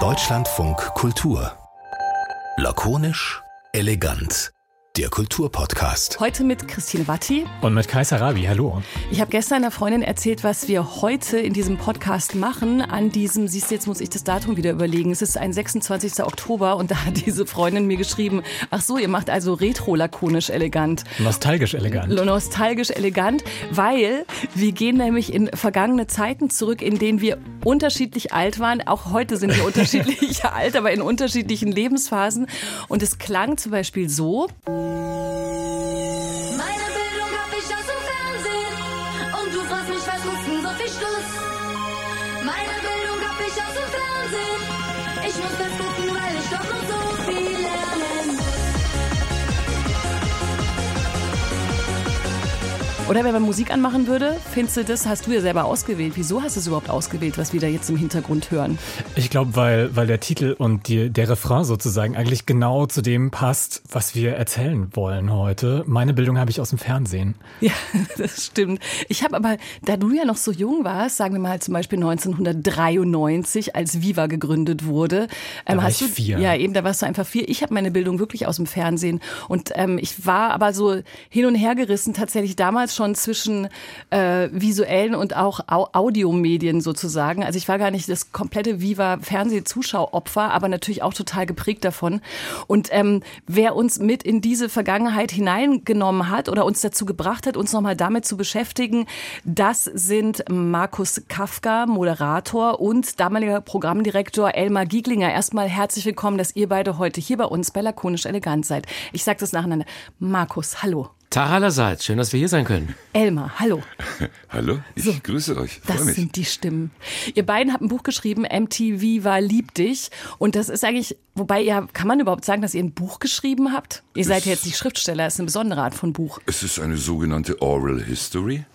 Deutschlandfunk Kultur. Lakonisch, elegant. Der Kulturpodcast. Heute mit Christine Watti. Und mit Kaiser Rabi. Hallo. Ich habe gestern einer Freundin erzählt, was wir heute in diesem Podcast machen. An diesem, siehst du, jetzt muss ich das Datum wieder überlegen. Es ist ein 26. Oktober und da hat diese Freundin mir geschrieben, ach so, ihr macht also retro-lakonisch elegant. Nostalgisch elegant. Nostalgisch elegant, weil wir gehen nämlich in vergangene Zeiten zurück, in denen wir unterschiedlich alt waren. Auch heute sind wir unterschiedlich alt, aber in unterschiedlichen Lebensphasen. Und es klang zum Beispiel so. Oder wenn man Musik anmachen würde, findest du das, hast du ja selber ausgewählt. Wieso hast du es überhaupt ausgewählt, was wir da jetzt im Hintergrund hören? Ich glaube, weil, weil der Titel und die, der Refrain sozusagen eigentlich genau zu dem passt, was wir erzählen wollen heute. Meine Bildung habe ich aus dem Fernsehen. Ja, das stimmt. Ich habe aber, da du ja noch so jung warst, sagen wir mal zum Beispiel 1993, als Viva gegründet wurde, ähm, war hast ich du vier. ja eben, da warst du einfach vier. Ich habe meine Bildung wirklich aus dem Fernsehen und ähm, ich war aber so hin und her gerissen tatsächlich damals schon zwischen äh, visuellen und auch Au Audiomedien sozusagen. Also ich war gar nicht das komplette Viva Fernsehzuschauopfer, aber natürlich auch total geprägt davon. Und ähm, wer uns mit in diese Vergangenheit hineingenommen hat oder uns dazu gebracht hat, uns nochmal damit zu beschäftigen, das sind Markus Kafka, Moderator und damaliger Programmdirektor Elmar Gieglinger. Erstmal herzlich willkommen, dass ihr beide heute hier bei uns bei Lakonisch Elegant seid. Ich sage das nacheinander. Markus, hallo. Tag allerseits, schön, dass wir hier sein können. Elmar, hallo. Hallo, ich So, grüße euch. Das mich. sind die Stimmen. Ihr beiden habt ein Buch geschrieben, MTV war lieb dich. Und das ist eigentlich, wobei ihr, kann man überhaupt sagen, dass ihr ein Buch geschrieben habt? Ihr seid ja jetzt nicht Schriftsteller, es ist eine besondere Art von Buch. es ist eine sogenannte Oral History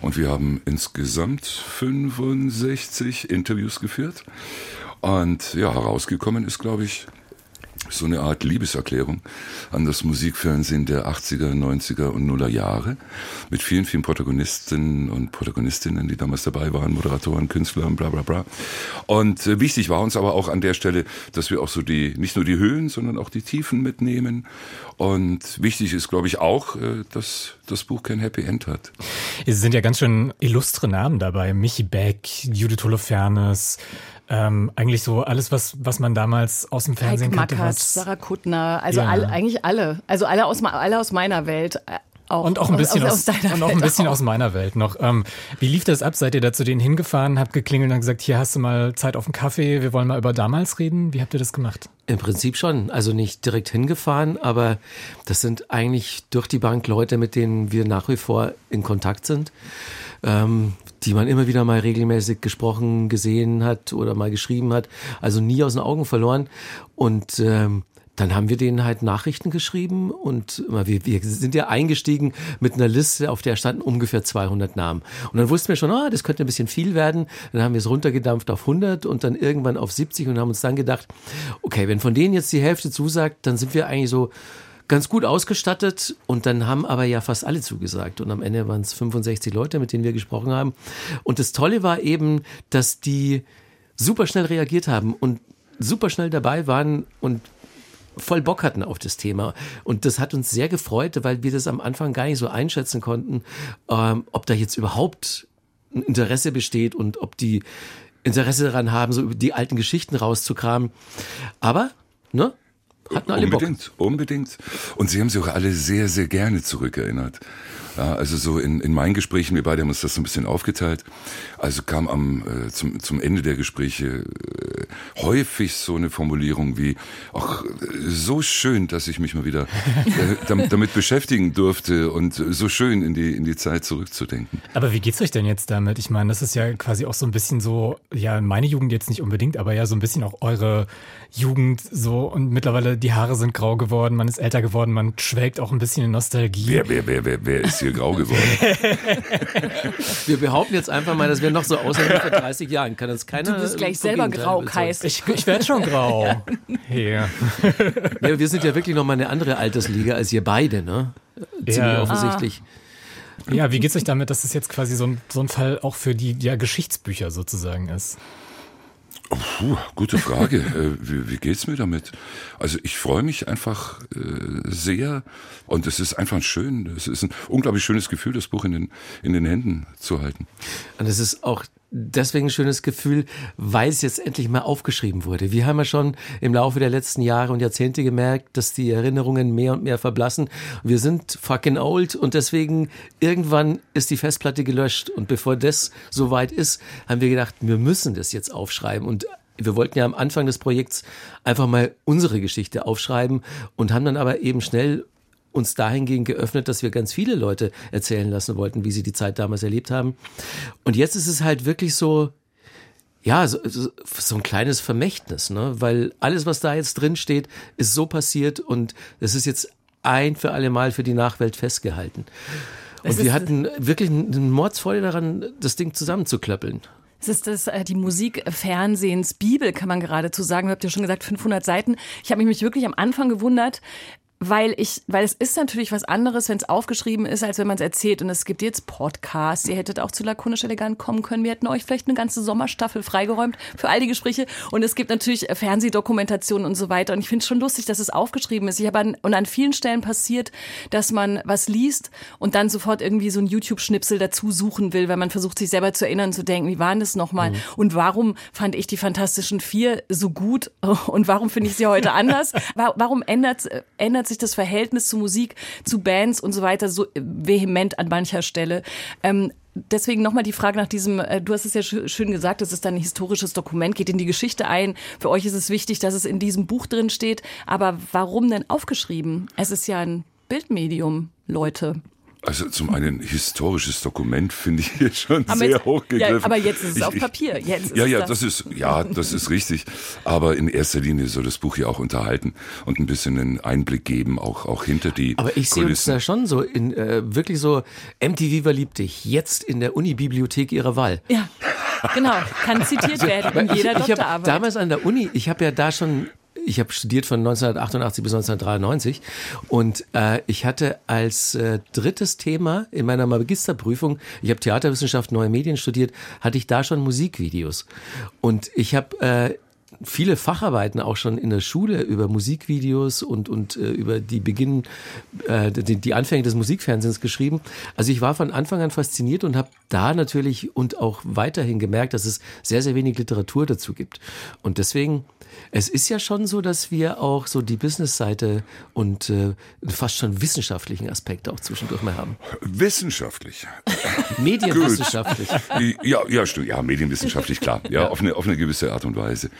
und wir haben insgesamt 65 Interviews geführt. Und ja, herausgekommen ist, glaube ich, so eine Art Liebeserklärung an das Musikfernsehen der 80er, 90er und Nuller Jahre mit vielen, vielen Protagonistinnen und Protagonistinnen, die damals dabei waren, Moderatoren, Künstler und bla bla bla. Und äh, wichtig war uns aber auch an der Stelle, dass wir auch so die, nicht nur die Höhen, sondern auch die Tiefen mitnehmen. Und wichtig ist, glaube ich, auch, äh, dass das Buch kein Happy End hat. Es sind ja ganz schön illustre Namen dabei. Michi Beck, Judith Holofernes, ähm, eigentlich so alles, was, was man damals aus dem Fernsehen Heik kannte. Mackert, was- Sarah Kuttner, also Ja. alle, eigentlich alle. Also alle aus, alle aus meiner Welt. äh, Auch, Und auch ein bisschen aus, deiner und auch ein Welt bisschen auch. aus meiner Welt noch. Ähm, wie lief das ab? Seid ihr da zu denen hingefahren, habt geklingelt und gesagt, hier hast du mal Zeit auf einen Kaffee, wir wollen mal über damals reden? Wie habt ihr das gemacht? Im Prinzip schon, also nicht direkt hingefahren, aber das sind eigentlich durch die Bank Leute, mit denen wir nach wie vor in Kontakt sind, ähm, die man immer wieder mal regelmäßig gesprochen, gesehen hat oder mal geschrieben hat, also nie aus den Augen verloren. Und ähm, dann haben wir denen halt Nachrichten geschrieben und wir, wir sind ja eingestiegen mit einer Liste, auf der standen ungefähr 200 Namen. Und dann wussten wir schon, ah, das könnte ein bisschen viel werden. Dann haben wir es runtergedampft auf 100 und dann irgendwann auf 70 und haben uns dann gedacht, okay, wenn von denen jetzt die Hälfte zusagt, dann sind wir eigentlich so ganz gut ausgestattet und dann haben aber ja fast alle zugesagt und am Ende waren es 65 Leute, mit denen wir gesprochen haben. Und das Tolle war eben, dass die super schnell reagiert haben und super schnell dabei waren und voll Bock hatten auf das Thema. Und das hat uns sehr gefreut, weil wir das am Anfang gar nicht so einschätzen konnten, ähm, ob da jetzt überhaupt ein Interesse besteht und ob die Interesse daran haben, so die alten Geschichten rauszukramen. Aber, ne? Hatten alle Bock. unbedingt, unbedingt. Und sie haben sich auch alle sehr, sehr gerne zurückerinnert. Ja, also so in, in meinen Gesprächen, wir beide haben uns das so ein bisschen aufgeteilt. Also kam am äh, zum, zum Ende der Gespräche äh, häufig so eine Formulierung wie, ach, äh, so schön, dass ich mich mal wieder äh, damit, damit beschäftigen durfte und so schön in die, in die Zeit zurückzudenken. Aber wie geht's euch denn jetzt damit? Ich meine, das ist ja quasi auch so ein bisschen so, ja, meine Jugend jetzt nicht unbedingt, aber ja so ein bisschen auch eure Jugend so und mittlerweile die Haare sind grau geworden, man ist älter geworden, man schwelgt auch ein bisschen in Nostalgie. Wer, wer, wer, wer, wer ist hier grau geworden? Wir behaupten jetzt einfach mal, dass wir noch so aussehen wie vor 30 Jahren. Kann uns keiner. Du bist gleich selber grau, überzeugen. Kais. Ich, ich werde schon grau. Hier. Ja, wir sind ja wirklich noch mal eine andere Altersliga als ihr beide, ne? Ziemlich Ja. offensichtlich. Ja, wie geht's euch damit, dass es jetzt quasi so ein, so ein Fall auch für die ja, Geschichtsbücher sozusagen ist? Puh, gute Frage. Äh, wie, wie geht's mir damit? Also ich freue mich einfach äh, sehr und es ist einfach schön. Es ist ein unglaublich schönes Gefühl, das Buch in den in den Händen zu halten. Und es ist auch deswegen ein schönes Gefühl, weil es jetzt endlich mal aufgeschrieben wurde. Wir haben ja schon im Laufe der letzten Jahre und Jahrzehnte gemerkt, dass die Erinnerungen mehr und mehr verblassen. Wir sind fucking old und deswegen irgendwann ist die Festplatte gelöscht. Und bevor das soweit ist, haben wir gedacht, wir müssen das jetzt aufschreiben. Und wir wollten ja am Anfang des Projekts einfach mal unsere Geschichte aufschreiben und haben dann aber eben schnell uns dahingehend geöffnet, dass wir ganz viele Leute erzählen lassen wollten, wie sie die Zeit damals erlebt haben. Und jetzt ist es halt wirklich so, ja, so, so ein kleines Vermächtnis, ne? Weil alles, was da jetzt drin steht, ist so passiert und es ist jetzt ein für alle Mal für die Nachwelt festgehalten. Und wir hatten wirklich einen Mordsfreude daran, das Ding zusammenzuklöppeln. Es ist das, äh, die Musik Fernsehens Bibel, kann man geradezu sagen. Ihr habt ja schon gesagt, 500 Seiten. Ich habe mich wirklich am Anfang gewundert, weil ich, weil es ist natürlich was anderes, wenn es aufgeschrieben ist, als wenn man es erzählt. Und es gibt jetzt Podcasts. Ihr hättet auch zu lakonisch elegant kommen können. Wir hätten euch vielleicht eine ganze Sommerstaffel freigeräumt für all die Gespräche. Und es gibt natürlich Fernsehdokumentationen und so weiter. Und ich finde es schon lustig, dass es aufgeschrieben ist. Ich habe an, und an vielen Stellen passiert, dass man was liest und dann sofort irgendwie so ein YouTube-Schnipsel dazu suchen will, weil man versucht, sich selber zu erinnern, zu denken, wie waren das nochmal? Mhm. Und warum fand ich die Fantastischen Vier so gut? Und warum finde ich sie heute anders? Warum ändert, ändert sich das Verhältnis zu Musik, zu Bands und so weiter so vehement an mancher Stelle? Ähm, deswegen nochmal die Frage nach diesem, äh, du hast es ja schön gesagt, es ist ein historisches Dokument, geht in die Geschichte ein. Für euch ist es wichtig, dass es in diesem Buch drin steht. Aber warum denn aufgeschrieben? Es ist ja ein Bildmedium, Leute. Also zum einen historisches Dokument finde ich hier schon aber sehr hochgegriffen. Ja, aber jetzt ist es ich, auf Papier. Jetzt ja, ja, das. das ist ja, das ist richtig. Aber in erster Linie soll das Buch ja auch unterhalten und ein bisschen einen Einblick geben, auch auch hinter die. Aber ich sehe uns da schon so in äh, wirklich so MTV verliebt dich jetzt in der Uni-Bibliothek ihrer Wahl. Ja, genau, kann zitiert werden in jeder ich, ich Doktorarbeit. Damals an der Uni, ich habe ja da schon ich habe studiert von 1988 bis 1993 und äh, ich hatte als äh, drittes Thema in meiner Magisterprüfung, ich habe Theaterwissenschaft, neue Medien studiert, hatte ich da schon Musikvideos und ich habe äh, viele Facharbeiten auch schon in der Schule über Musikvideos und, und äh, über die Beginn, äh, die, die Anfänge des Musikfernsehens geschrieben. Also ich war von Anfang an fasziniert und habe da natürlich und auch weiterhin gemerkt, dass es sehr, sehr wenig Literatur dazu gibt. Und deswegen es ist ja schon so, dass wir auch so die Business-Seite und äh, fast schon wissenschaftlichen Aspekte auch zwischendurch mal haben. Wissenschaftlich. Medienwissenschaftlich. ja, ja, stimmt. Ja, medienwissenschaftlich, klar. Ja, ja, Auf, eine, auf eine gewisse Art und Weise.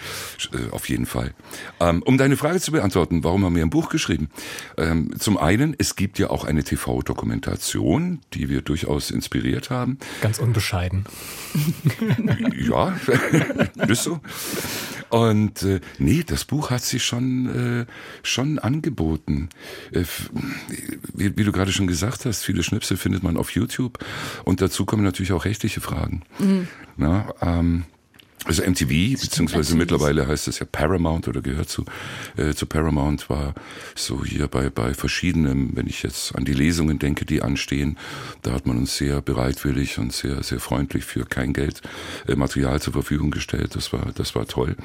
Äh, auf jeden Fall. Ähm, um deine Frage zu beantworten, warum haben wir ein Buch geschrieben? Ähm, zum einen, es gibt ja auch eine TV-Dokumentation, die wir durchaus inspiriert haben. Ganz unbescheiden. ja, bist du? Und äh, nee, das Buch hat sich schon, äh, schon angeboten. Äh, wie, wie, du gerade schon gesagt hast, viele Schnipsel findet man auf YouTube. Und dazu kommen natürlich auch rechtliche Fragen. Mhm. Na, ähm, also MTV, beziehungsweise mittlerweile heißt es ja Paramount oder gehört zu, äh, zu Paramount, war so hier bei, bei verschiedenen, wenn ich jetzt an die Lesungen denke, die anstehen, da hat man uns sehr bereitwillig und sehr, sehr freundlich für kein Geld äh, Material zur Verfügung gestellt. Das war, das war toll.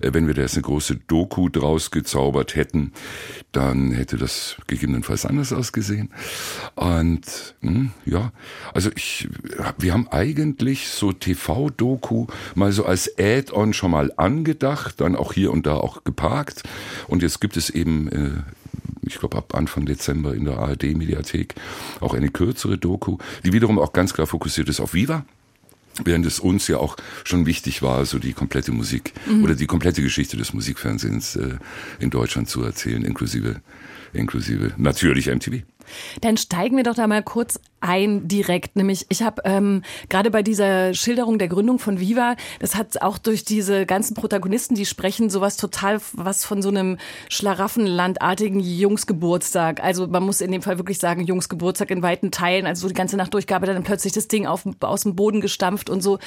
Äh, wenn wir da jetzt eine große Doku draus gezaubert hätten, dann hätte das gegebenenfalls anders ausgesehen. Und mh, hm, ja, also ich, wir haben eigentlich so TV-Doku mal so als Add-on schon mal angedacht, dann auch hier und da auch geparkt. Und jetzt gibt es eben, äh, ich glaube ab Anfang Dezember in der ARD-Mediathek auch eine kürzere Doku, die wiederum auch ganz klar fokussiert ist auf Viva. Während es uns ja auch schon wichtig war, so die komplette Musik mhm. oder die komplette Geschichte des Musikfernsehens äh, in Deutschland zu erzählen, inklusive, inklusive natürlich MTV. Dann steigen wir doch da mal kurz ein direkt. Nämlich, ich habe ähm, gerade bei dieser Schilderung der Gründung von Viva, das hat auch durch diese ganzen Protagonisten, die sprechen, sowas total was von so einem Schlaraffenlandartigen Jungsgeburtstag. Also man muss in dem Fall wirklich sagen, Jungsgeburtstag in weiten Teilen. Also so die ganze Nacht durchgearbeitet, dann plötzlich das Ding auf, aus dem Boden gestampft und so.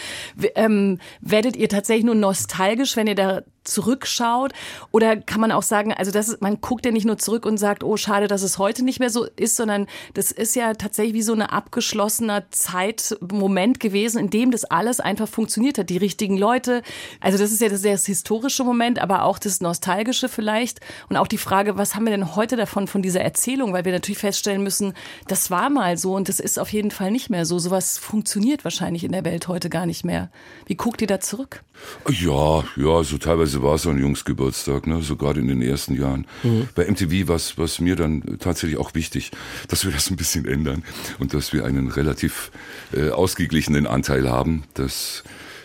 Ähm, werdet ihr tatsächlich nur nostalgisch, wenn ihr da zurückschaut? Oder kann man auch sagen, also das ist, man guckt ja nicht nur zurück und sagt, oh schade, dass es heute nicht mehr so ist, sondern das ist ja tatsächlich wie so eine ein abgeschlossener Zeitmoment gewesen, in dem das alles einfach funktioniert hat. Die richtigen Leute. Also das ist ja das, das historische Moment, aber auch das nostalgische vielleicht. Und auch die Frage, was haben wir denn heute davon, von dieser Erzählung? Weil wir natürlich feststellen müssen, das war mal so und das ist auf jeden Fall nicht mehr so. Sowas funktioniert wahrscheinlich in der Welt heute gar nicht mehr. Wie guckt ihr da zurück? Ja, ja, so teilweise war es so ein Jungsgeburtstag, ne, so gerade in den ersten Jahren. Mhm. Bei MTV war es mir dann tatsächlich auch wichtig, dass wir das ein bisschen ändern und dass wir einen relativ äh, ausgeglichenen Anteil haben. Das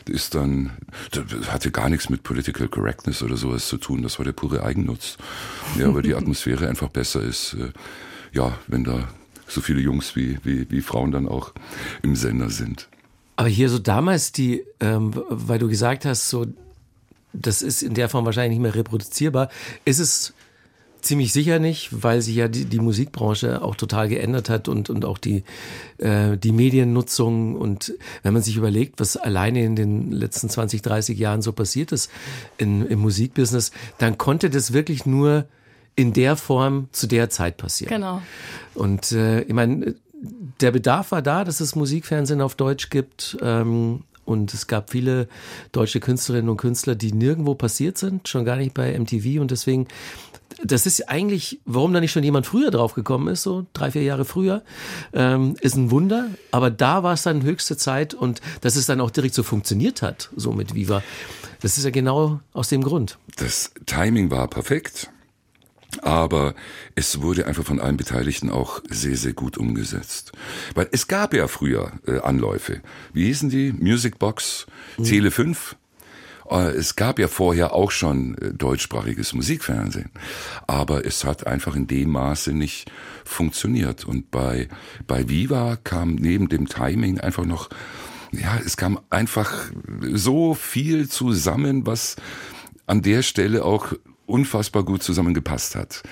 ist dann, das hatte gar nichts mit Political Correctness oder sowas zu tun. Das war der pure Eigennutz. Ja, weil die Atmosphäre einfach besser ist. Äh, ja, wenn da so viele Jungs wie, wie, wie Frauen dann auch im Sender sind. Aber hier so damals die, ähm, weil du gesagt hast, so, das ist in der Form wahrscheinlich nicht mehr reproduzierbar, ist es ziemlich sicher nicht, weil sich ja die, die Musikbranche auch total geändert hat und, und auch die, äh, die Mediennutzung und wenn man sich überlegt, was alleine in den letzten 20, 30 Jahren so passiert ist in, im Musikbusiness, dann konnte das wirklich nur in der Form zu der Zeit passieren. Genau. Und äh, ich meine, der Bedarf war da, dass es Musikfernsehen auf Deutsch gibt. Ähm, und es gab viele deutsche Künstlerinnen und Künstler, die nirgendwo passiert sind, schon gar nicht bei MTV. Und deswegen, das ist eigentlich, warum da nicht schon jemand früher drauf gekommen ist, so drei, vier Jahre früher, ähm, ist ein Wunder. Aber da war es dann höchste Zeit und dass es dann auch direkt so funktioniert hat, so mit Viva. Das ist ja genau aus dem Grund. Das Timing war perfekt. Aber es wurde einfach von allen Beteiligten auch sehr, sehr gut umgesetzt. Weil es gab ja früher äh, Anläufe. Wie hießen die? Musicbox, mhm. Tele 5. Äh, es gab ja vorher auch schon äh, deutschsprachiges Musikfernsehen. Aber es hat einfach in dem Maße nicht funktioniert. Und bei, bei Viva kam neben dem Timing einfach noch, ja, es kam einfach so viel zusammen, was an der Stelle auch unfassbar gut zusammengepasst hat.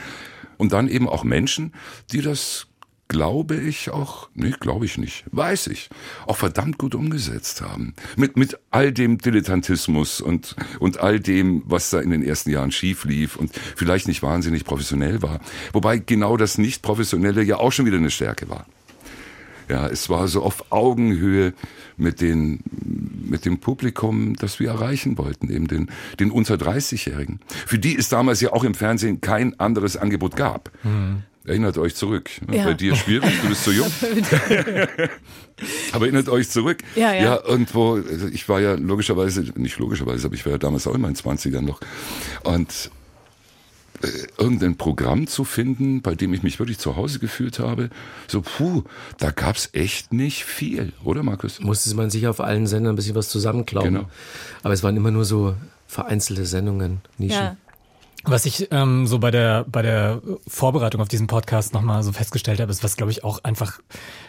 Und dann eben auch Menschen, die das glaube ich auch, nee, glaube ich nicht, weiß ich, auch verdammt gut umgesetzt haben. Mit, mit all dem Dilettantismus und, und all dem, was da in den ersten Jahren schief lief und vielleicht nicht wahnsinnig professionell war. Wobei genau das Nicht-Professionelle ja auch schon wieder eine Stärke war. Ja, es war so auf Augenhöhe mit, den, mit dem Publikum, das wir erreichen wollten, eben den, den unter 30-Jährigen. Für die es damals ja auch im Fernsehen kein anderes Angebot gab. Mhm. Erinnert euch zurück. Ja. Bei dir schwierig, du bist zu jung. aber erinnert euch zurück. Ja, ja. ja, irgendwo, also ich war ja logischerweise, nicht logischerweise, aber ich war ja damals auch in meinen 20ern noch. Und äh, irgendein Programm zu finden, bei dem ich mich wirklich zu Hause gefühlt habe. So, puh, da gab's echt nicht viel, oder Markus? Musste man sich auf allen Sendern ein bisschen was zusammenklauen. Genau. Aber es waren immer nur so vereinzelte Sendungen, Nischen. Ja. Was ich ähm, so bei der bei der Vorbereitung auf diesen Podcast nochmal so festgestellt habe, ist, was glaube ich auch einfach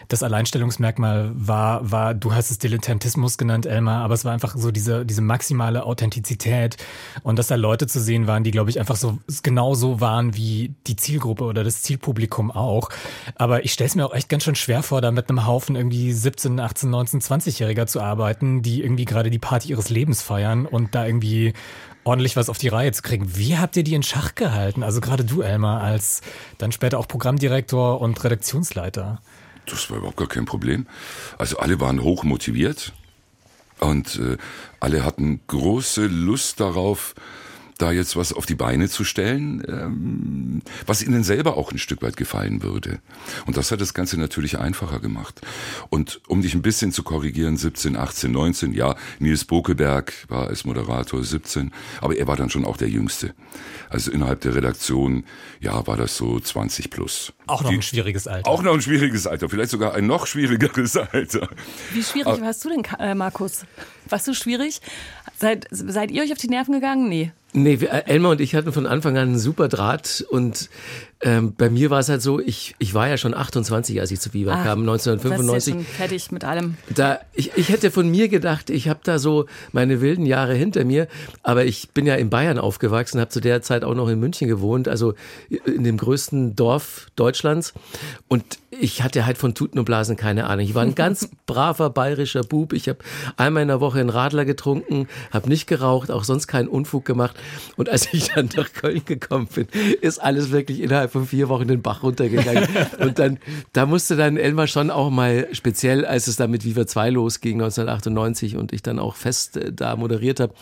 das Alleinstellungsmerkmal war, war, du hast es Dilettantismus genannt, Elmar, aber es war einfach so diese diese maximale Authentizität und dass da Leute zu sehen waren, die glaube ich einfach so genau so waren wie die Zielgruppe oder das Zielpublikum auch. Aber ich stelle es mir auch echt ganz schön schwer vor, da mit einem Haufen irgendwie 17, 18, 19, 20-Jähriger zu arbeiten, die irgendwie gerade die Party ihres Lebens feiern und da irgendwie ordentlich was auf die Reihe zu kriegen. Wie habt ihr die in Schach gehalten? Also gerade du, Elmar, als dann später auch Programmdirektor und Redaktionsleiter. Das war überhaupt gar kein Problem. Also alle waren hoch motiviert und äh, alle hatten große Lust darauf, da jetzt was auf die Beine zu stellen, ähm, was ihnen selber auch ein Stück weit gefallen würde. Und das hat das Ganze natürlich einfacher gemacht. Und um dich ein bisschen zu korrigieren, 17, 18, 19, ja, Nils Bokeberg war als Moderator 17, aber er war dann schon auch der Jüngste. Also innerhalb der Redaktion, ja, war das so 20 plus. Auch noch die, ein schwieriges Alter. Auch noch ein schwieriges Alter, vielleicht sogar ein noch schwierigeres Alter. Wie schwierig aber, warst du denn, äh, Markus? Warst du schwierig? Seid, seid ihr euch auf die Nerven gegangen? Nee. Nee, wir, Elmar und ich hatten von Anfang an einen super Draht und ähm, bei mir war es halt so, ich, ich war ja schon 28, als ich zu Viva Ach, kam, 1995. Das ist schon fertig mit allem. Da, ich, ich hätte von mir gedacht, ich habe da so meine wilden Jahre hinter mir, aber ich bin ja in Bayern aufgewachsen, habe zu der Zeit auch noch in München gewohnt, also in dem größten Dorf Deutschlands und ich hatte halt von Tuten und Blasen keine Ahnung. Ich war ein ganz braver bayerischer Bub. Ich habe einmal in der Woche einen Radler getrunken, habe nicht geraucht, auch sonst keinen Unfug gemacht. Und als ich dann nach Köln gekommen bin, ist alles wirklich innerhalb von vier Wochen den Bach runtergegangen. Und dann, da musste dann Elmar schon auch mal speziell, als es dann mit Viva 2 losging 1998 und ich dann auch fest äh, da moderiert habe,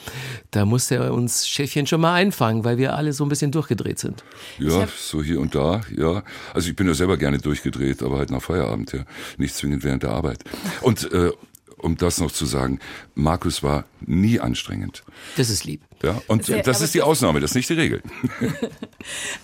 da musste er uns Schäfchen schon mal einfangen, weil wir alle so ein bisschen durchgedreht sind. Ja, so hier und da, ja. Also ich bin ja selber gerne durchgedreht, aber halt nach Feierabend, ja. Nicht zwingend während der Arbeit. Und äh, um das noch zu sagen, Markus war nie anstrengend. Das ist lieb. Ja, und Sehr- das ist die Ausnahme, das ist nicht die Regel.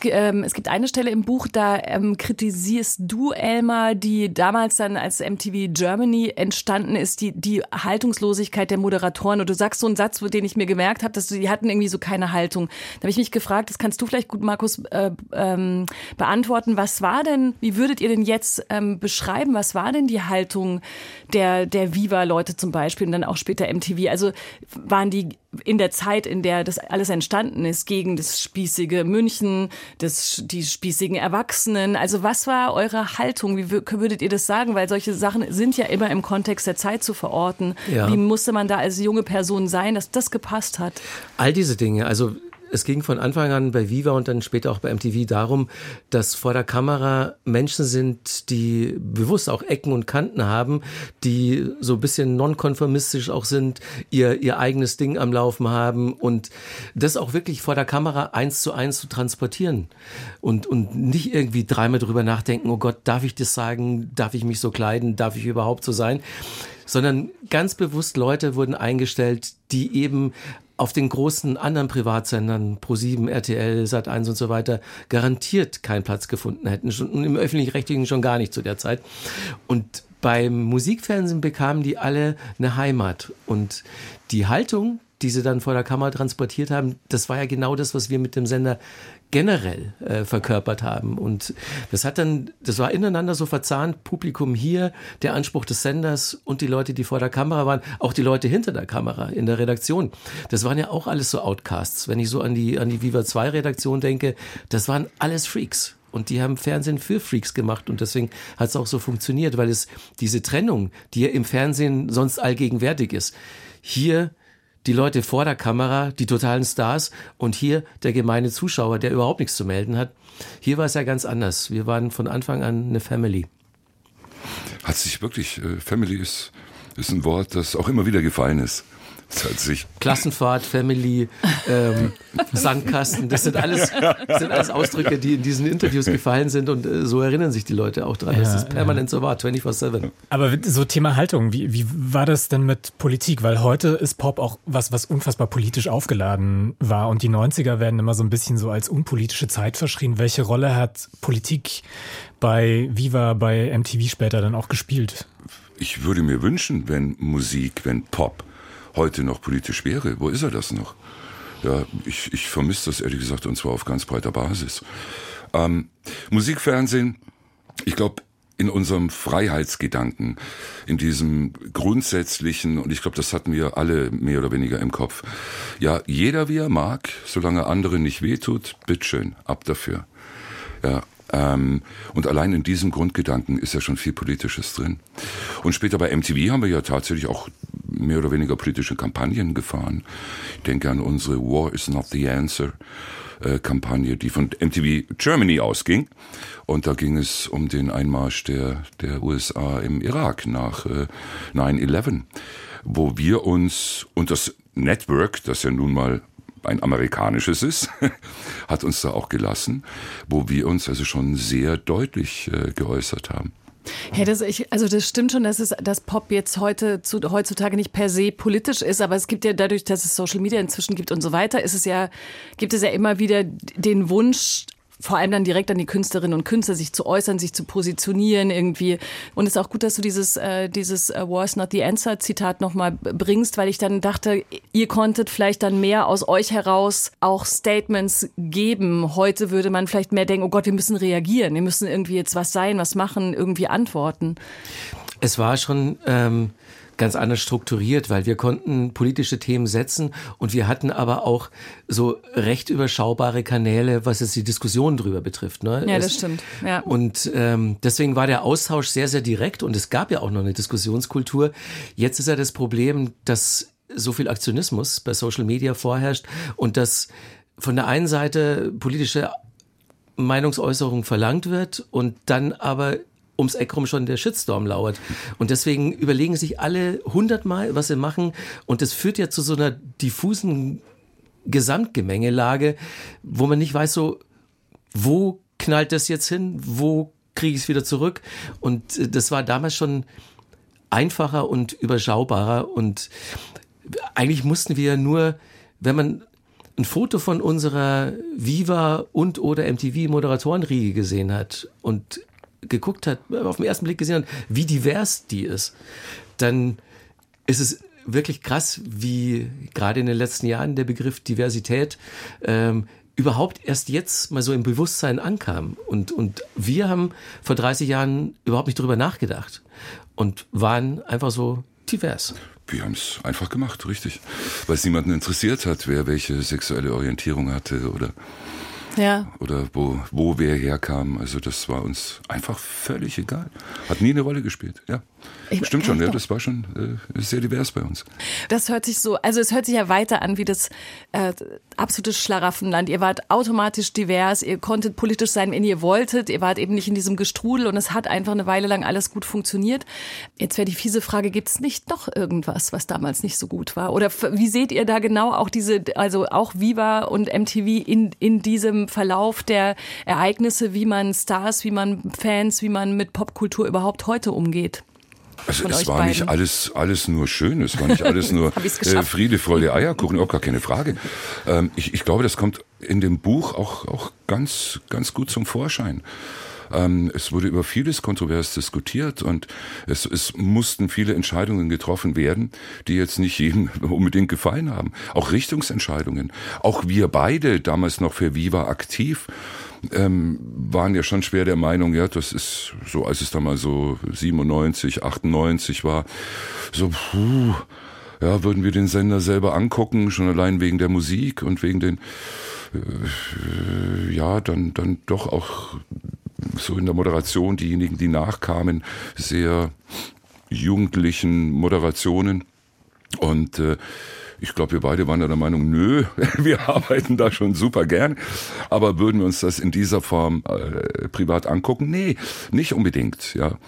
Ge- ähm, es gibt eine Stelle im Buch, da ähm, kritisierst du, Elmar, die damals dann als MTV Germany entstanden ist, die, die Haltungslosigkeit der Moderatoren. Und du sagst so einen Satz, den ich mir gemerkt habe, dass die hatten irgendwie so keine Haltung. Da habe ich mich gefragt, das kannst du vielleicht gut, Markus, äh, ähm, beantworten. Was war denn, wie würdet ihr denn jetzt ähm, beschreiben, was war denn die Haltung der, der Viva-Leute zum Beispiel und dann auch später MTV? Also waren die in der Zeit, in der das alles entstanden ist, gegen das spießige München, das, die spießigen Erwachsenen. Also was war eure Haltung? Wie wür- würdet ihr das sagen? Weil solche Sachen sind ja immer im Kontext der Zeit zu verorten. Ja. Wie musste man da als junge Person sein, dass das gepasst hat? All diese Dinge, also es ging von Anfang an bei Viva und dann später auch bei MTV darum, dass vor der Kamera Menschen sind, die bewusst auch Ecken und Kanten haben, die so ein bisschen nonkonformistisch auch sind, ihr, ihr eigenes Ding am Laufen haben und das auch wirklich vor der Kamera eins zu eins zu transportieren und, und nicht irgendwie dreimal drüber nachdenken, oh Gott, darf ich das sagen, darf ich mich so kleiden, darf ich überhaupt so sein, sondern ganz bewusst Leute wurden eingestellt, die eben auf den großen anderen Privatsendern, Pro7, RTL, Sat1 und so weiter, garantiert keinen Platz gefunden hätten. Schon im öffentlich-rechtlichen schon gar nicht zu der Zeit. Und beim Musikfernsehen bekamen die alle eine Heimat. Und die Haltung, die sie dann vor der Kamera transportiert haben, das war ja genau das, was wir mit dem Sender generell äh, verkörpert haben. Und das hat dann, das war ineinander so verzahnt, Publikum hier, der Anspruch des Senders und die Leute, die vor der Kamera waren, auch die Leute hinter der Kamera in der Redaktion. Das waren ja auch alles so Outcasts. Wenn ich so an die, an die Viva 2 Redaktion denke, das waren alles Freaks. Und die haben Fernsehen für Freaks gemacht und deswegen hat es auch so funktioniert, weil es diese Trennung, die ja im Fernsehen sonst allgegenwärtig ist, hier die Leute vor der Kamera, die totalen Stars und hier der gemeine Zuschauer, der überhaupt nichts zu melden hat. Hier war es ja ganz anders. Wir waren von Anfang an eine Family. Hat sich wirklich, äh, Family ist, ist ein Wort, das auch immer wieder gefallen ist. Sich Klassenfahrt, Family, ähm, Sandkasten, das sind alles, das sind alles Ausdrücke, die in diesen Interviews gefallen sind und äh, so erinnern sich die Leute auch dran, dass Ja, es permanent so war, 24-7. Aber so Thema Haltung, wie, wie war das denn mit Politik? Weil heute ist Pop auch was, was unfassbar politisch aufgeladen war und die 90er werden immer so ein bisschen so als unpolitische Zeit verschrien. Welche Rolle hat Politik bei Viva, bei MTV später dann auch gespielt? Ich würde mir wünschen, wenn Musik, wenn Pop heute noch politisch wäre. Wo ist er das noch? Ja, ich, ich vermisse das ehrlich gesagt und zwar auf ganz breiter Basis. Ähm, Musikfernsehen, ich glaube, in unserem Freiheitsgedanken, in diesem grundsätzlichen, und ich glaube, das hatten wir alle mehr oder weniger im Kopf. Ja, jeder wie er mag, solange andere nicht wehtut, bitteschön, ab dafür. Ja, ähm, und allein in diesem Grundgedanken ist ja schon viel Politisches drin. Und später bei MTV haben wir ja tatsächlich auch mehr oder weniger politische Kampagnen gefahren. Ich denke an unsere War is not the answer. äh, Kampagne, die von MTV Germany ausging. Und da ging es um den Einmarsch der, der USA im Irak nach äh, 9-11, wo wir uns und das Network, das ja nun mal ein amerikanisches ist, hat uns da auch gelassen, wo wir uns also schon sehr deutlich äh, geäußert haben. Ja, das, ich, also das stimmt schon, dass es, dass Pop jetzt heute zu, heutzutage nicht per se politisch ist, aber es gibt ja dadurch, dass es Social Media inzwischen gibt und so weiter, ist es ja, gibt es ja immer wieder den Wunsch, vor allem dann direkt an die Künstlerinnen und Künstler, sich zu äußern, sich zu positionieren irgendwie. Und es ist auch gut, dass du dieses, äh, dieses äh, War is not the answer Zitat nochmal bringst, weil ich dann dachte, ihr konntet vielleicht dann mehr aus euch heraus auch Statements geben. Heute würde man vielleicht mehr denken, oh Gott, wir müssen reagieren, wir müssen irgendwie jetzt was sein, was machen, irgendwie antworten. Es war schon ähm, ganz anders strukturiert, weil wir konnten politische Themen setzen und wir hatten aber auch so recht überschaubare Kanäle, was jetzt die Diskussion drüber betrifft. Ne? Ja, Es- das stimmt. Ja. Und ähm, deswegen war der Austausch sehr, sehr direkt und es gab ja auch noch eine Diskussionskultur. Jetzt ist ja das Problem, dass so viel Aktionismus bei Social Media vorherrscht und dass von der einen Seite politische Meinungsäußerung verlangt wird und dann aber ums Eck rum schon der Shitstorm lauert. Und deswegen überlegen sich alle hundertmal, was sie machen. Und das führt ja zu so einer diffusen Gesamtgemengelage, wo man nicht weiß, so, wo knallt das jetzt hin? Wo kriege ich es wieder zurück? Und äh, das war damals schon einfacher und überschaubarer. Und eigentlich mussten wir nur, wenn man ein Foto von unserer Viva und oder MTV Moderatorenriege gesehen hat und geguckt hat, auf den ersten Blick gesehen hat, wie divers die ist, dann ist es wirklich krass, wie gerade in den letzten Jahren der Begriff Diversität ähm, überhaupt erst jetzt mal so im Bewusstsein ankam. Und, und wir haben vor 30 Jahren überhaupt nicht drüber nachgedacht und waren einfach so divers. Wir haben es einfach gemacht, richtig. Weil es niemanden interessiert hat, wer welche sexuelle Orientierung hatte oder Ja. oder wo, wo wer herkam. Also das war uns einfach völlig egal. Hat nie eine Rolle gespielt. Ja, Ich- stimmt schon. Ja, das war schon äh, sehr divers bei uns. Das hört sich so, also es hört sich ja weiter an wie das äh, absolute Schlaraffenland. Ihr wart automatisch divers, ihr konntet politisch sein, wenn ihr wolltet, ihr wart eben nicht in diesem Gestrudel und es hat einfach eine Weile lang alles gut funktioniert. Jetzt wäre die fiese Frage, gibt es nicht doch irgendwas, was damals nicht so gut war? Oder wie seht ihr da genau auch diese, also auch Viva und MTV in, in diesem Verlauf der Ereignisse, wie man Stars, wie man Fans, wie man mit Popkultur überhaupt heute umgeht? Also es war nicht beiden. alles, alles nur schön, es war nicht alles nur äh. Friede, Freude, Eierkuchen, auch gar keine Frage. Ähm, ich, ich glaube, das kommt in dem Buch auch, auch ganz, ganz gut zum Vorschein. Ähm, es wurde über vieles kontrovers diskutiert und es, es mussten viele Entscheidungen getroffen werden, die jetzt nicht jedem unbedingt gefallen haben. Auch Richtungsentscheidungen. Auch wir beide, damals noch für Viva aktiv, ähm, waren ja schon schwer der Meinung, ja, das ist so, als es da mal so 97, 98 war, so, puh, ja, würden wir den Sender selber angucken, schon allein wegen der Musik und wegen den, äh, ja, dann, dann doch auch so in der Moderation diejenigen, die nachkamen, sehr jugendlichen Moderationen. Und äh, ich glaube, wir beide waren der Meinung, nö, wir arbeiten da schon super gern, aber würden wir uns das in dieser Form äh, privat angucken? Nee, nicht unbedingt, ja.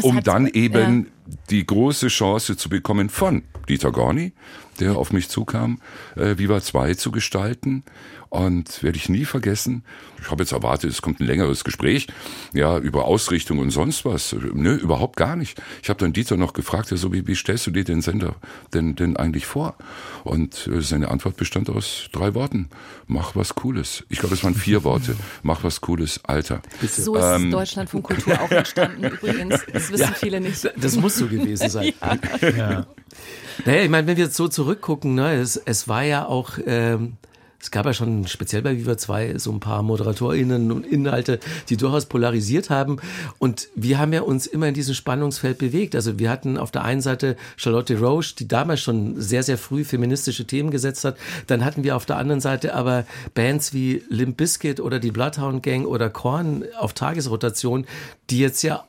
Um dann eben ja. die große Chance zu bekommen von Dieter Gorni, der auf mich zukam, äh, Viva 2 zu gestalten. Und werde ich nie vergessen. Ich habe jetzt erwartet, es kommt ein längeres Gespräch, ja, über Ausrichtung und sonst was. Nö, überhaupt gar nicht. Ich habe dann Dieter noch gefragt, ja, so wie, wie stellst du dir den Sender denn, denn eigentlich vor? Und äh, seine Antwort bestand aus drei Worten. Mach was Cooles. Ich glaube, es waren vier Worte. Mach was Cooles, Alter. So ist Deutschland von Kultur auch entstanden übrigens. Das wissen viele nicht. Das muss so gewesen sein. Ja. Naja, ich meine, wenn wir jetzt so zurückgucken, ne, es, es war ja auch, ähm, es gab ja schon speziell bei Viva 2 so ein paar ModeratorInnen und Inhalte, die durchaus polarisiert haben. Und wir haben ja uns immer in diesem Spannungsfeld bewegt. Also wir hatten auf der einen Seite Charlotte Roche, die damals schon sehr, sehr früh feministische Themen gesetzt hat. Dann hatten wir auf der anderen Seite aber Bands wie Limp Bizkit oder die Bloodhound Gang oder Korn auf Tagesrotation, die jetzt ja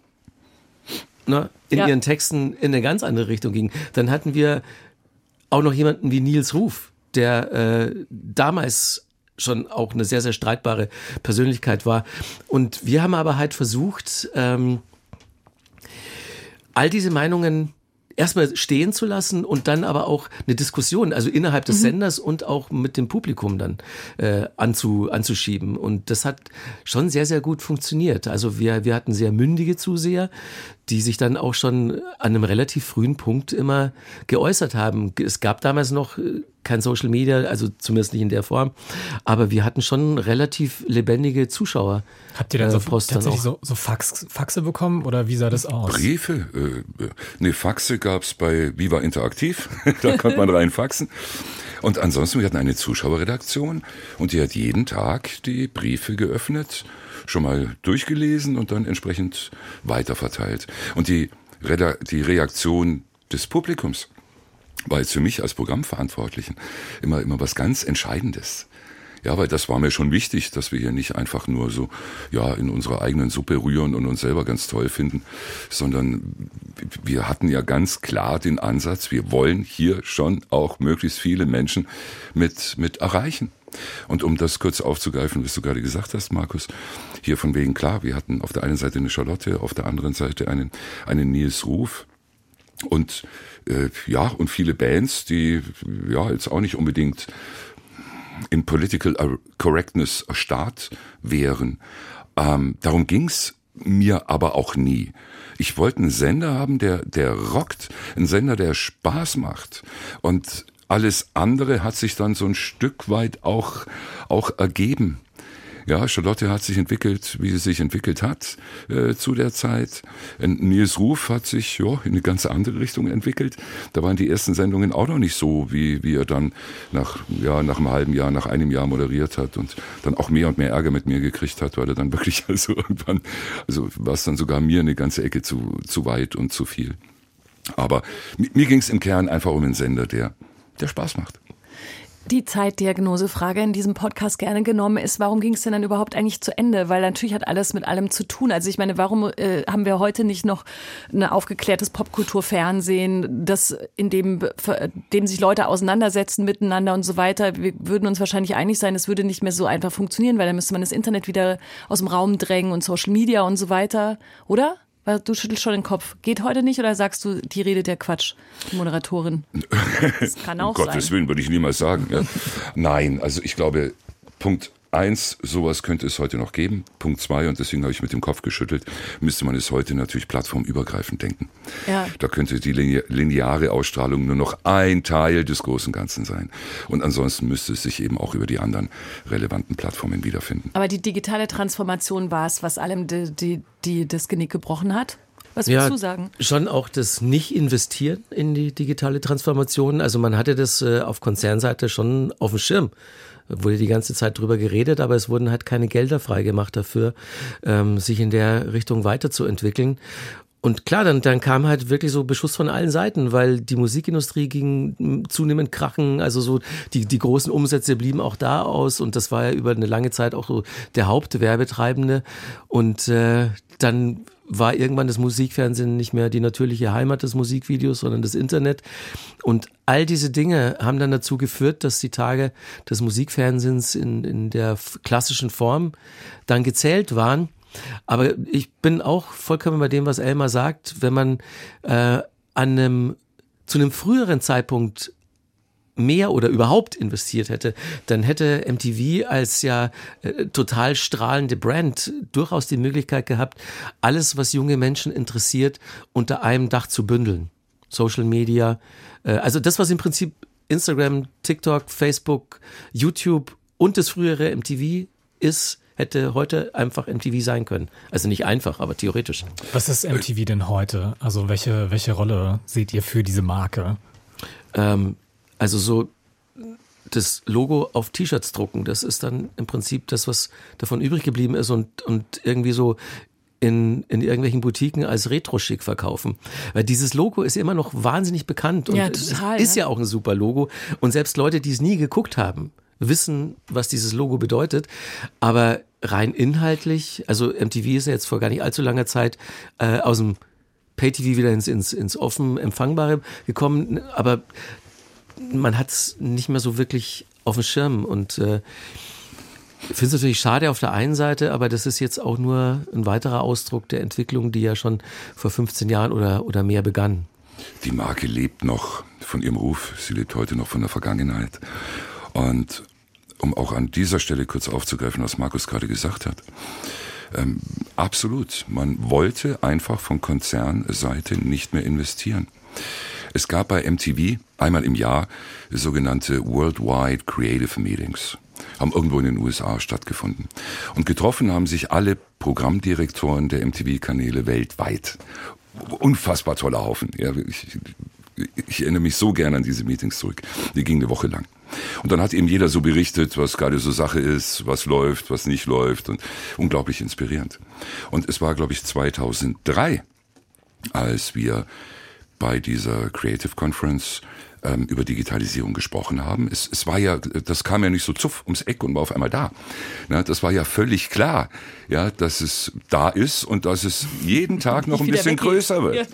ne, in Ja. ihren Texten in eine ganz andere Richtung gingen. Dann hatten wir auch noch jemanden wie Nils Ruf, der äh, damals schon auch eine sehr, sehr streitbare Persönlichkeit war. Und wir haben aber halt versucht, ähm, all diese Meinungen erstmal stehen zu lassen und dann aber auch eine Diskussion, also innerhalb des Senders und auch mit dem Publikum dann äh, anzu, anzuschieben. Und das hat schon sehr, sehr gut funktioniert. Also wir, wir hatten sehr mündige Zuseher, die sich dann auch schon an einem relativ frühen Punkt immer geäußert haben. Es gab damals noch äh, kein Social Media, also zumindest nicht in der Form, aber wir hatten schon relativ lebendige Zuschauer. Habt ihr dann äh, so, Post tatsächlich so, so Fax, Faxe bekommen oder wie sah das aus? Briefe? Äh, ne, Faxe gab's bei Viva Interaktiv. da konnte man rein faxen. Und ansonsten, wir hatten eine Zuschauerredaktion und die hat jeden Tag die Briefe geöffnet, schon mal durchgelesen und dann entsprechend weiterverteilt. Und die, Reda die Reaktion des Publikums war jetzt für mich als Programmverantwortlichen immer, immer was ganz Entscheidendes. Ja, weil das war mir schon wichtig, dass wir hier nicht einfach nur so, ja, in unserer eigenen Suppe rühren und uns selber ganz toll finden, sondern wir hatten ja ganz klar den Ansatz, wir wollen hier schon auch möglichst viele Menschen mit, mit erreichen. Und um das kurz aufzugreifen, was du gerade gesagt hast, Markus, hier von wegen klar, wir hatten auf der einen Seite eine Charlotte, auf der anderen Seite einen, einen Nils Ruf. Und äh, ja, und viele Bands, die ja jetzt auch nicht unbedingt in Political Correctness erstarrt wären. Ähm, darum ging's mir aber auch nie. Ich wollte einen Sender haben, der, der rockt, einen Sender, der Spaß macht. Und alles andere hat sich dann so ein Stück weit auch, auch ergeben. Ja, Charlotte hat sich entwickelt, wie sie sich entwickelt hat äh, zu der Zeit. Nils Ruf hat sich ja, in eine ganz andere Richtung entwickelt. Da waren die ersten Sendungen auch noch nicht so, wie, wie er dann nach, ja, nach einem halben Jahr, nach einem Jahr moderiert hat und dann auch mehr und mehr Ärger mit mir gekriegt hat, weil er dann wirklich also irgendwann, also war es dann sogar mir eine ganze Ecke zu, zu weit und zu viel. Aber mir ging es im Kern einfach um einen Sender, der, der Spaß macht die Zeitdiagnosefrage in diesem Podcast gerne genommen ist, warum ging es denn dann überhaupt eigentlich zu Ende? Weil natürlich hat alles mit allem zu tun. Also ich meine, warum äh, haben wir heute nicht noch ein aufgeklärtes Popkulturfernsehen, das in dem, dem sich Leute auseinandersetzen miteinander und so weiter? Wir würden uns wahrscheinlich einig sein, es würde nicht mehr so einfach funktionieren, weil dann müsste man das Internet wieder aus dem Raum drängen und Social Media und so weiter, oder? Weil du schüttelst schon den Kopf. Geht heute nicht oder sagst du, die redet der Quatsch, die Moderatorin? Das kann auch um sein. Gottes Willen würde ich niemals sagen. Ja. Nein, also ich glaube, Punkt eins, sowas könnte es heute noch geben. Punkt zwei, und deswegen habe ich mit dem Kopf geschüttelt, müsste man es heute natürlich plattformübergreifend denken. Ja. Da könnte die lineare Ausstrahlung nur noch ein Teil des großen Ganzen sein. Und ansonsten müsste es sich eben auch über die anderen relevanten Plattformen wiederfinden. Aber die digitale Transformation war es, was allem die, die, die das Genick gebrochen hat? Was würdest ja, du sagen? Schon auch das Nicht-Investieren in die digitale Transformation. Also man hatte das äh, auf Konzernseite schon auf dem Schirm wurde die ganze Zeit drüber geredet, aber es wurden halt keine Gelder freigemacht dafür, ähm, sich in der Richtung weiterzuentwickeln. Und klar, dann, dann kam halt wirklich so Beschuss von allen Seiten, weil die Musikindustrie ging zunehmend krachen, also so die, die großen Umsätze blieben auch da aus und das war ja über eine lange Zeit auch so der Hauptwerbetreibende. Und äh, dann war irgendwann das Musikfernsehen nicht mehr die natürliche Heimat des Musikvideos, sondern das Internet. Und all diese Dinge haben dann dazu geführt, dass die Tage des Musikfernsehens in, in der klassischen Form dann gezählt waren. Aber ich bin auch vollkommen bei dem, was Elmar sagt, wenn man äh, an einem zu einem früheren Zeitpunkt mehr oder überhaupt investiert hätte, dann hätte MTV als ja äh, total strahlende Brand durchaus die Möglichkeit gehabt, alles, was junge Menschen interessiert, unter einem Dach zu bündeln. Social Media, äh, also das, was im Prinzip Instagram, TikTok, Facebook, YouTube und das frühere MTV ist, hätte heute einfach MTV sein können. Also nicht einfach, aber theoretisch. Was ist MTV denn heute? Also welche, welche Rolle seht ihr für diese Marke? Ähm, also so das Logo auf T-Shirts drucken, das ist dann im Prinzip das, was davon übrig geblieben ist und, und irgendwie so in, in irgendwelchen Boutiquen als Retro-Schick verkaufen. Weil dieses Logo ist immer noch wahnsinnig bekannt und ja, total, ist ja. ja auch ein super Logo. Und selbst Leute, die es nie geguckt haben, wissen, was dieses Logo bedeutet. Aber rein inhaltlich, also MTV ist ja jetzt vor gar nicht allzu langer Zeit äh, aus dem Pay-TV wieder ins, ins, ins offen Empfangbare gekommen. Aber man hat es nicht mehr so wirklich auf dem Schirm und äh, finde es natürlich schade auf der einen Seite, aber das ist jetzt auch nur ein weiterer Ausdruck der Entwicklung, die ja schon vor 15 Jahren oder, oder mehr begann. Die Marke lebt noch von ihrem Ruf, sie lebt heute noch von der Vergangenheit. Und um auch an dieser Stelle kurz aufzugreifen, was Markus gerade gesagt hat. Ähm, absolut, man wollte einfach von Konzernseite nicht mehr investieren. Es gab bei MTV einmal im Jahr sogenannte Worldwide Creative Meetings haben irgendwo in den USA stattgefunden. Und getroffen haben sich alle Programmdirektoren der MTV-Kanäle weltweit. Unfassbar toller Haufen. Ja, ich, ich erinnere mich so gerne an diese Meetings zurück. Die gingen eine Woche lang. Und dann hat eben jeder so berichtet, was gerade so Sache ist, was läuft, was nicht läuft und unglaublich inspirierend. Und es war, glaube ich, 2003, als wir bei dieser Creative Conference ähm, über Digitalisierung gesprochen haben. Es, es war ja, das kam ja nicht so zuff ums Eck und war auf einmal da. Na, das war ja völlig klar, ja, dass es da ist und dass es jeden Tag noch ein bisschen größer wird.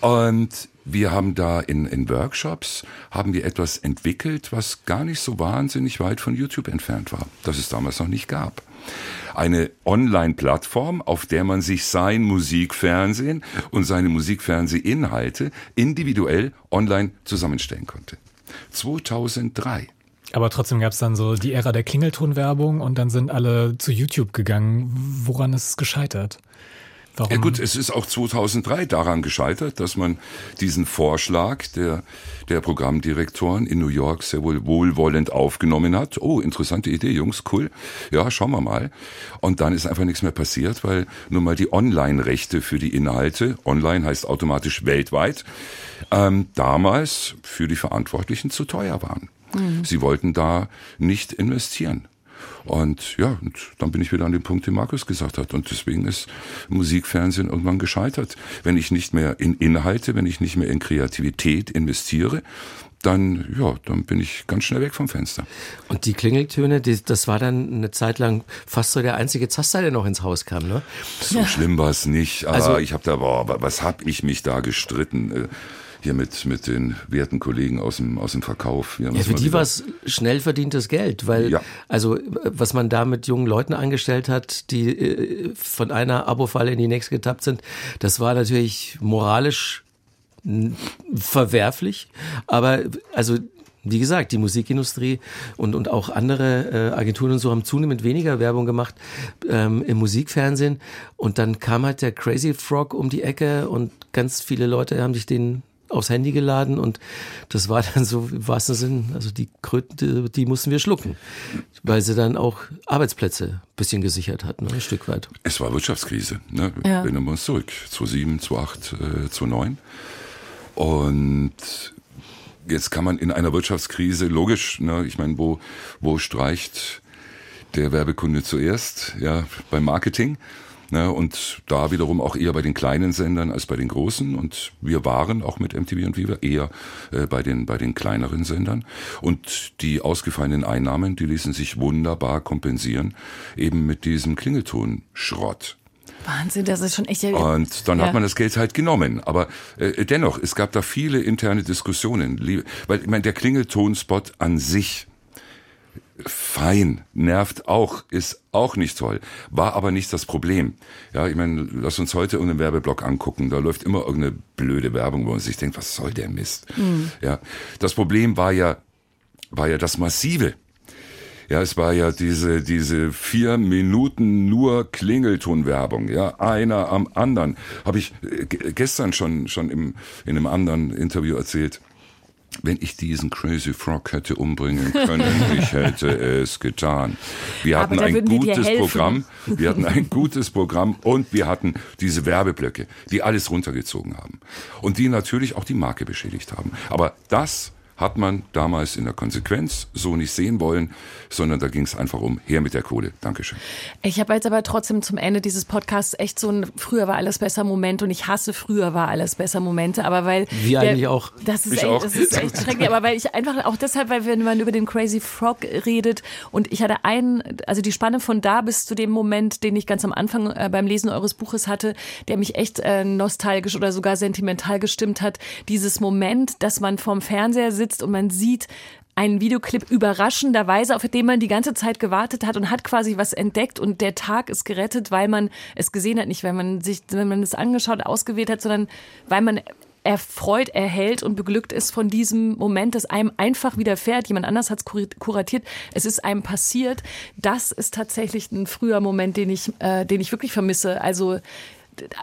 Und wir haben da in, in Workshops haben wir etwas entwickelt, was gar nicht so wahnsinnig weit von YouTube entfernt war, das es damals noch nicht gab. Eine Online-Plattform, auf der man sich sein Musikfernsehen und seine Musikfernsehinhalte individuell online zusammenstellen konnte. 2003. Aber trotzdem gab es dann so die Ära der Klingeltonwerbung und dann sind alle zu YouTube gegangen. Woran ist es gescheitert? Warum? Ja gut, es ist auch 2003 daran gescheitert, dass man diesen Vorschlag der, der Programmdirektoren in New York sehr wohl wohlwollend aufgenommen hat. Oh, interessante Idee, Jungs, cool. Ja, schauen wir mal. Und dann ist einfach nichts mehr passiert, weil nun mal die Online-Rechte für die Inhalte, online heißt automatisch weltweit, ähm, damals für die Verantwortlichen zu teuer waren. Sie wollten da nicht investieren. Und ja, und dann bin ich wieder an den Punkt, den Markus gesagt hat. Und deswegen ist Musikfernsehen irgendwann gescheitert. Wenn ich nicht mehr in Inhalte, wenn ich nicht mehr in Kreativität investiere, dann, ja, dann bin ich ganz schnell weg vom Fenster. Und die Klingeltöne, die, das war dann eine Zeit lang fast so der einzige Zaster, der noch ins Haus kam, ne? So schlimm war es nicht. Aber Also- ich habe da, boah, was hab ich mich da gestritten? Hier mit, mit den werten Kollegen aus dem, aus dem Verkauf. Ja, für die war es schnell verdientes Geld, weil Ja. also was man da mit jungen Leuten angestellt hat, die äh, von einer Abo-Falle in die nächste getappt sind, das war natürlich moralisch verwerflich, aber also wie gesagt, die Musikindustrie und, und auch andere äh, Agenturen und so haben zunehmend weniger Werbung gemacht ähm, im Musikfernsehen. Und dann kam halt der Crazy Frog um die Ecke und ganz viele Leute haben sich den aufs Handy geladen und das war dann so im wahrsten Sinn, also die Kröten, die, die mussten wir schlucken, weil sie dann auch Arbeitsplätze ein bisschen gesichert hatten, ne, ein Stück weit. Es war Wirtschaftskrise. Ne? Ja. Erinnern wir uns zurück. 2007, 2008, äh, 2009. Und jetzt kann man in einer Wirtschaftskrise, logisch, ne, ich meine, wo, wo streicht der Werbekunde zuerst? Ja, beim Marketing. Ne, und da wiederum auch eher bei den kleinen Sendern als bei den großen. Und wir waren auch mit MTV und Viva eher äh, bei, den, bei den kleineren Sendern. Und die ausgefallenen Einnahmen, die ließen sich wunderbar kompensieren, eben mit diesem Klingelton-Schrott. Wahnsinn, das ist schon echt. Und dann Ja. hat man das Geld halt genommen. Aber äh, dennoch, es gab da viele interne Diskussionen. Weil ich meine, der Klingeltonspot an sich, fein, nervt auch, ist auch nicht toll, war aber nicht das Problem. Ja, ich meine, lass uns heute irgendeinen Werbeblock angucken, da läuft immer irgendeine blöde Werbung, wo man sich denkt, was soll der Mist? Ja, das Problem war ja, war ja das Massive. Ja, es war ja diese, diese vier Minuten nur Klingeltonwerbung, ja, einer am anderen. Habe ich äh, ge- gestern schon, schon im, in einem anderen Interview erzählt. Wenn ich diesen Crazy Frog hätte umbringen können, ich hätte es getan. Wir hatten ein gutes. Programm, wir hatten ein gutes Programm und wir hatten diese Werbeblöcke, die alles runtergezogen haben. Und die natürlich auch die Marke beschädigt haben. Aber das hat man damals in der Konsequenz so nicht sehen wollen, sondern da ging es einfach um her mit der Kohle. Dankeschön. Ich habe jetzt aber trotzdem zum Ende dieses Podcasts echt so ein früher war alles besser Moment und ich hasse früher war alles besser Momente, aber weil Wir eigentlich auch. Das ist Ich echt, auch. das ist echt schrecklich, aber weil ich einfach auch deshalb, weil wenn man über den Crazy Frog redet und ich hatte einen, also die Spanne von da bis zu dem Moment, den ich ganz am Anfang äh, beim Lesen eures Buches hatte, der mich echt äh, nostalgisch oder sogar sentimental gestimmt hat, dieses Moment, dass man vorm Fernseher sitzt und man sieht einen Videoclip überraschenderweise, auf den man die ganze Zeit gewartet hat und hat quasi was entdeckt und der Tag ist gerettet, weil man es gesehen hat, nicht weil man sich, wenn man es angeschaut, ausgewählt hat, sondern weil man erfreut, erhält und beglückt ist von diesem Moment, das einem einfach widerfährt. Jemand anders hat es kuratiert, es ist einem passiert. Das ist tatsächlich ein früher Moment, den ich, äh, den ich wirklich vermisse. Also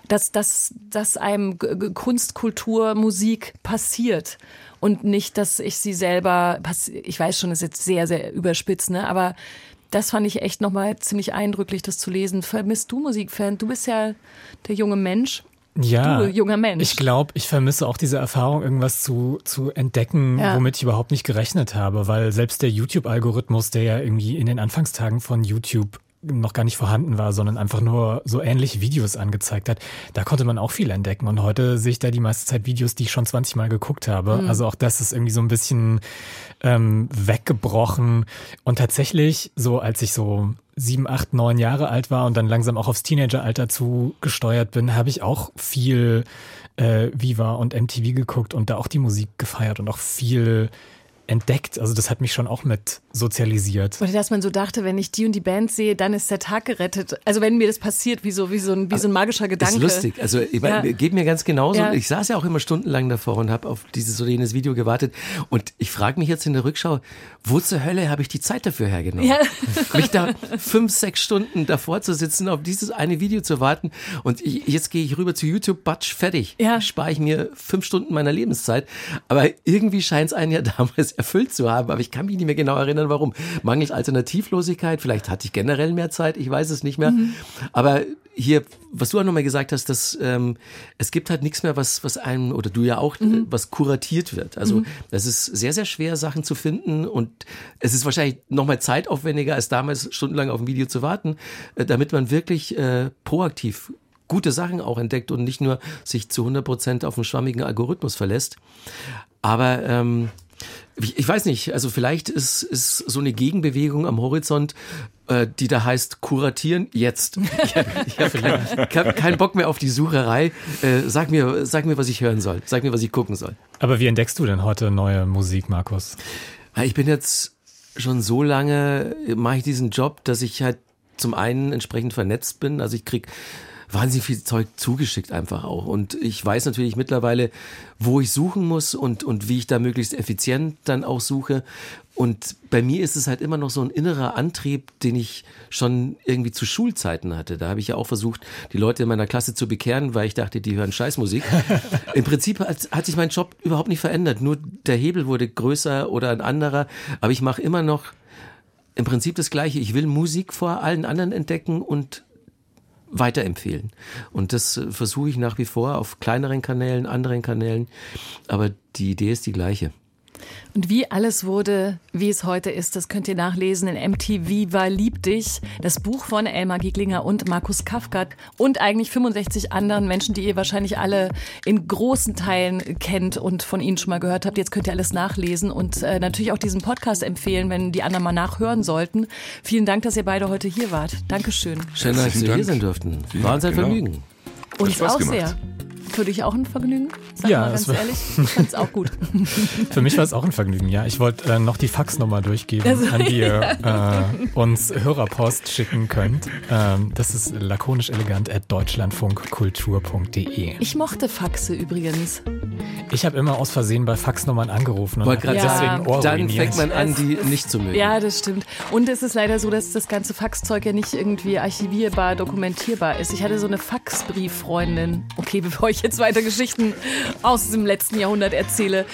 dass, dass, dass einem Kunst, Kultur, Musik passiert und nicht, dass ich sie selber, ich weiß schon, ist jetzt sehr, sehr überspitzt, ne? aber das fand ich echt nochmal ziemlich eindrücklich, das zu lesen. Vermisst du Musikfan? Du bist ja der junge Mensch. Ja, Du, junger Mensch. ich glaube, ich vermisse auch diese Erfahrung, irgendwas zu, zu entdecken, Ja. womit ich überhaupt nicht gerechnet habe, weil selbst der YouTube-Algorithmus, der ja irgendwie in den Anfangstagen von YouTube noch gar nicht vorhanden war, sondern einfach nur so ähnliche Videos angezeigt hat, da konnte man auch viel entdecken. Und heute sehe ich da die meiste Zeit Videos, die ich schon 20 Mal geguckt habe. Mhm. Also auch das ist irgendwie so ein bisschen ähm, weggebrochen. Und tatsächlich, so als ich so sieben, acht, neun Jahre alt war und dann langsam auch aufs Teenageralter zugesteuert bin, habe ich auch viel äh, Viva und MTV geguckt und da auch die Musik gefeiert und auch viel entdeckt. Also das hat mich schon auch mit sozialisiert. Oder dass man so dachte, wenn ich die und die Band sehe, dann ist der Tag gerettet. Also wenn mir das passiert, wie so, wie so, ein, wie so ein magischer Gedanke. Das ist lustig. Also ich ja. geht mir ganz genauso. Ja. Ich saß ja auch immer stundenlang davor und habe auf dieses oder jenes Video gewartet. Und ich frage mich jetzt in der Rückschau, wo zur Hölle habe ich die Zeit dafür hergenommen? Ja. Mich da fünf, sechs Stunden davor zu sitzen, auf dieses eine Video zu warten. Und ich, jetzt gehe ich rüber zu YouTube, batsch, fertig. Ja. Spare ich mir fünf Stunden meiner Lebenszeit. Aber irgendwie scheint es einen ja damals erfüllt zu haben. Aber ich kann mich nicht mehr genau erinnern, warum. Mangels Alternativlosigkeit, vielleicht hatte ich generell mehr Zeit, ich weiß es nicht mehr. Mhm. Aber hier, was du auch nochmal gesagt hast, dass ähm, es gibt halt nichts mehr, was, was einem, oder du ja auch, mhm. was kuratiert wird. Also mhm. es ist sehr, sehr schwer, Sachen zu finden und es ist wahrscheinlich nochmal zeitaufwendiger, als damals stundenlang auf ein Video zu warten, äh, damit man wirklich äh, proaktiv gute Sachen auch entdeckt und nicht nur sich zu 100 Prozent auf einen schwammigen Algorithmus verlässt. Aber ähm, ich weiß nicht, also vielleicht ist, ist so eine Gegenbewegung am Horizont, äh, die da heißt kuratieren jetzt. Ich habe hab, keinen Bock mehr auf die Sucherei. Äh, sag, mir, sag mir, was ich hören soll. Sag mir, was ich gucken soll. Aber wie entdeckst du denn heute neue Musik, Markus? Ich bin jetzt schon so lange, mache ich diesen Job, dass ich halt zum einen entsprechend vernetzt bin. Also ich krieg wahnsinnig viel Zeug zugeschickt einfach auch. Und ich weiß natürlich mittlerweile, wo ich suchen muss und, und wie ich da möglichst effizient dann auch suche. Und bei mir ist es halt immer noch so ein innerer Antrieb, den ich schon irgendwie zu Schulzeiten hatte. Da habe ich ja auch versucht, die Leute in meiner Klasse zu bekehren, weil ich dachte, die hören Scheißmusik. Im Prinzip hat, hat sich mein Job überhaupt nicht verändert. Nur der Hebel wurde größer oder ein anderer. Aber ich mache immer noch im Prinzip das Gleiche. Ich will Musik vor allen anderen entdecken und weiterempfehlen. Und das äh, versuche ich nach wie vor auf kleineren Kanälen, anderen Kanälen. Aber die Idee ist die gleiche. Und wie alles wurde, wie es heute ist, das könnt ihr nachlesen in MTV war Lieb dich, das Buch von Elmar Gieglinger und Markus Kafka und eigentlich 65 anderen Menschen, die ihr wahrscheinlich alle in großen Teilen kennt und von ihnen schon mal gehört habt. Jetzt könnt ihr alles nachlesen und äh, natürlich auch diesen Podcast empfehlen, wenn die anderen mal nachhören sollten. Vielen Dank, dass ihr beide heute hier wart. Dankeschön. Schön, dass Sie hier sein durften. War uns ein genau. Vergnügen. Uns auch gemacht. sehr. Für dich auch ein Vergnügen? Sag ja, mal ganz ehrlich. Ich fand es auch gut. Für mich war es auch ein Vergnügen, ja. Ich wollte äh, noch die Faxnummer durchgeben, also, an die ihr äh, uns Hörerpost schicken könnt. Ähm, das ist lakonisch elegant at deutschlandfunkkultur.de. Ich mochte Faxe übrigens. Ich habe immer aus Versehen bei Faxnummern angerufen und gerade ja. deswegen Dann fängt man an, die nicht zu mögen. Ja, das stimmt. Und es ist leider so, dass das ganze Faxzeug ja nicht irgendwie archivierbar, dokumentierbar ist. Ich hatte so eine Faxbrieffreundin. Okay, bevor ich jetzt weiter Geschichten aus dem letzten Jahrhundert erzähle,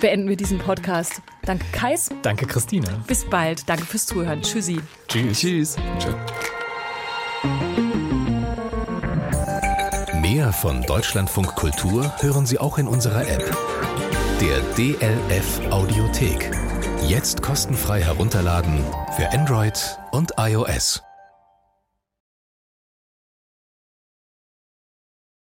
beenden wir diesen Podcast. Danke, Kais. Danke, Christine. Bis bald. Danke fürs Zuhören. Tschüssi. Tschüss. Tschüss. Tschüss. Mehr von Deutschlandfunk Kultur hören Sie auch in unserer App, der DLF Audiothek. Jetzt kostenfrei herunterladen für Android und iOS.